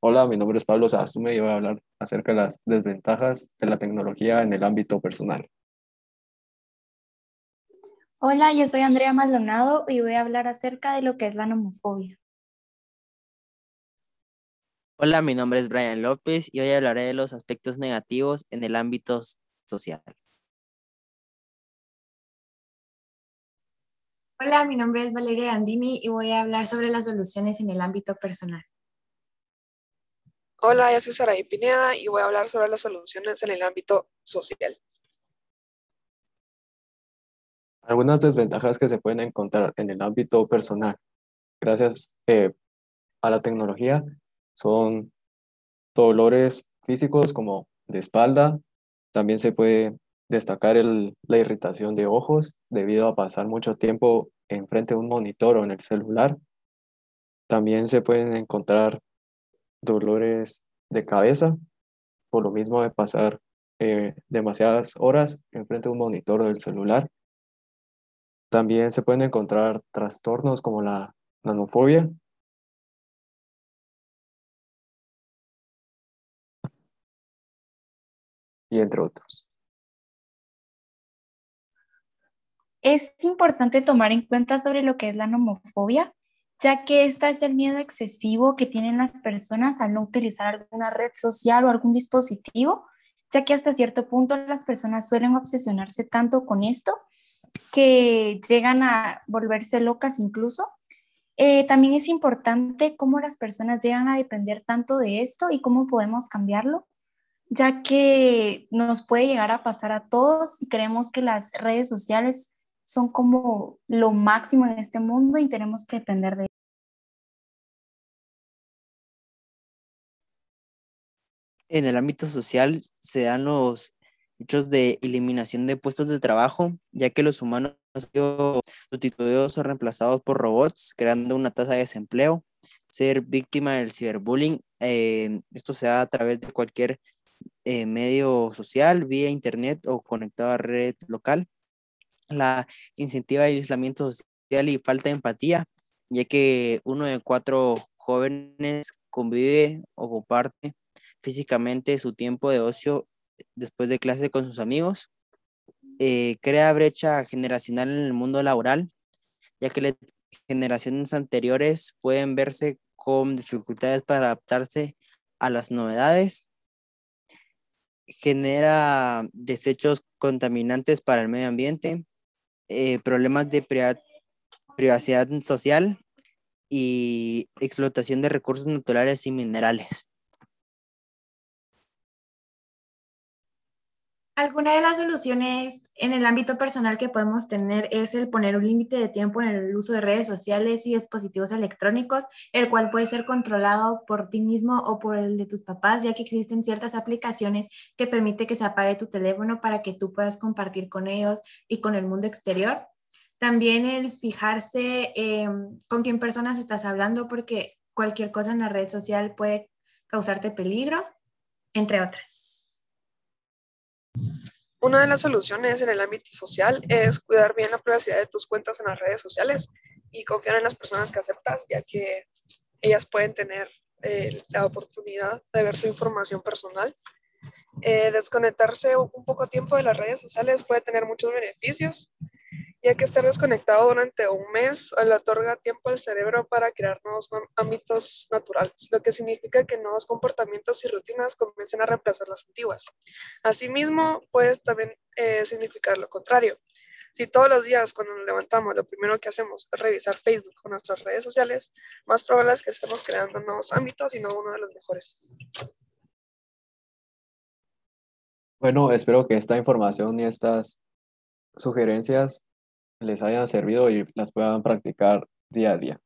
Hola, mi nombre es Pablo Sastume y voy a hablar acerca de las desventajas de la tecnología en el ámbito personal. Hola, yo soy Andrea Maldonado y voy a hablar acerca de lo que es la nomofobia. Hola, mi nombre es Brian López y hoy hablaré de los aspectos negativos en el ámbito social. Hola, mi nombre es Valeria Andini y voy a hablar sobre las soluciones en el ámbito personal. Hola, yo soy Saraí Pineda y voy a hablar sobre las soluciones en el ámbito social. Algunas desventajas que se pueden encontrar en el ámbito personal gracias eh, a la tecnología son dolores físicos como de espalda. También se puede destacar la irritación de ojos debido a pasar mucho tiempo enfrente de un monitor o en el celular. También se pueden encontrar dolores de cabeza por lo mismo de pasar eh, demasiadas horas enfrente de un monitor del celular. También se pueden encontrar trastornos como la nanofobia, y entre otros. Es importante tomar en cuenta sobre lo que es la nomofobia, ya que esta es el miedo excesivo que tienen las personas al no utilizar alguna red social o algún dispositivo, ya que hasta cierto punto las personas suelen obsesionarse tanto con esto que llegan a volverse locas incluso. Eh, también es importante cómo las personas llegan a depender tanto de esto y cómo podemos cambiarlo, ya que nos puede llegar a pasar a todos si creemos que las redes sociales son como lo máximo en este mundo y tenemos que depender de En el ámbito social se dan los hechos de eliminación de puestos de trabajo, ya que los humanos sido sustituidos o reemplazados por robots, creando una tasa de desempleo. Ser víctima del ciberbullying, eh, esto se da a través de cualquier eh, medio social, vía internet o conectado a red local. La incentiva de aislamiento social y falta de empatía, ya que uno de cuatro jóvenes convive o comparte físicamente su tiempo de ocio después de clase con sus amigos. Eh, crea brecha generacional en el mundo laboral, ya que las generaciones anteriores pueden verse con dificultades para adaptarse a las novedades genera desechos contaminantes para el medio ambiente, eh, problemas de privacidad social y explotación de recursos naturales y minerales. Alguna de las soluciones en el ámbito personal que podemos tener es el poner un límite de tiempo en el uso de redes sociales y dispositivos electrónicos, el cual puede ser controlado por ti mismo o por el de tus papás, ya que existen ciertas aplicaciones que permiten que se apague tu teléfono para que tú puedas compartir con ellos y con el mundo exterior. También el fijarse con quién personas estás hablando, porque cualquier cosa en la red social puede causarte peligro, entre otras. Una de las soluciones en el ámbito social es cuidar bien la privacidad de tus cuentas en las redes sociales y confiar en las personas que aceptas, ya que ellas pueden tener eh, la oportunidad de ver tu información personal. Eh, desconectarse un poco tiempo de las redes sociales puede tener muchos beneficios, ya que estar desconectado durante un mes le otorga tiempo al cerebro para crear nuevos ámbitos naturales, lo que significa que nuevos comportamientos y rutinas comiencen a reemplazar las antiguas. Asimismo, puede también eh, significar lo contrario. Si todos los días cuando nos levantamos lo primero que hacemos es revisar Facebook o nuestras redes sociales, más probable es que estemos creando nuevos ámbitos y no uno de los mejores. Bueno, espero que esta información y estas sugerencias les hayan servido y las puedan practicar día a día.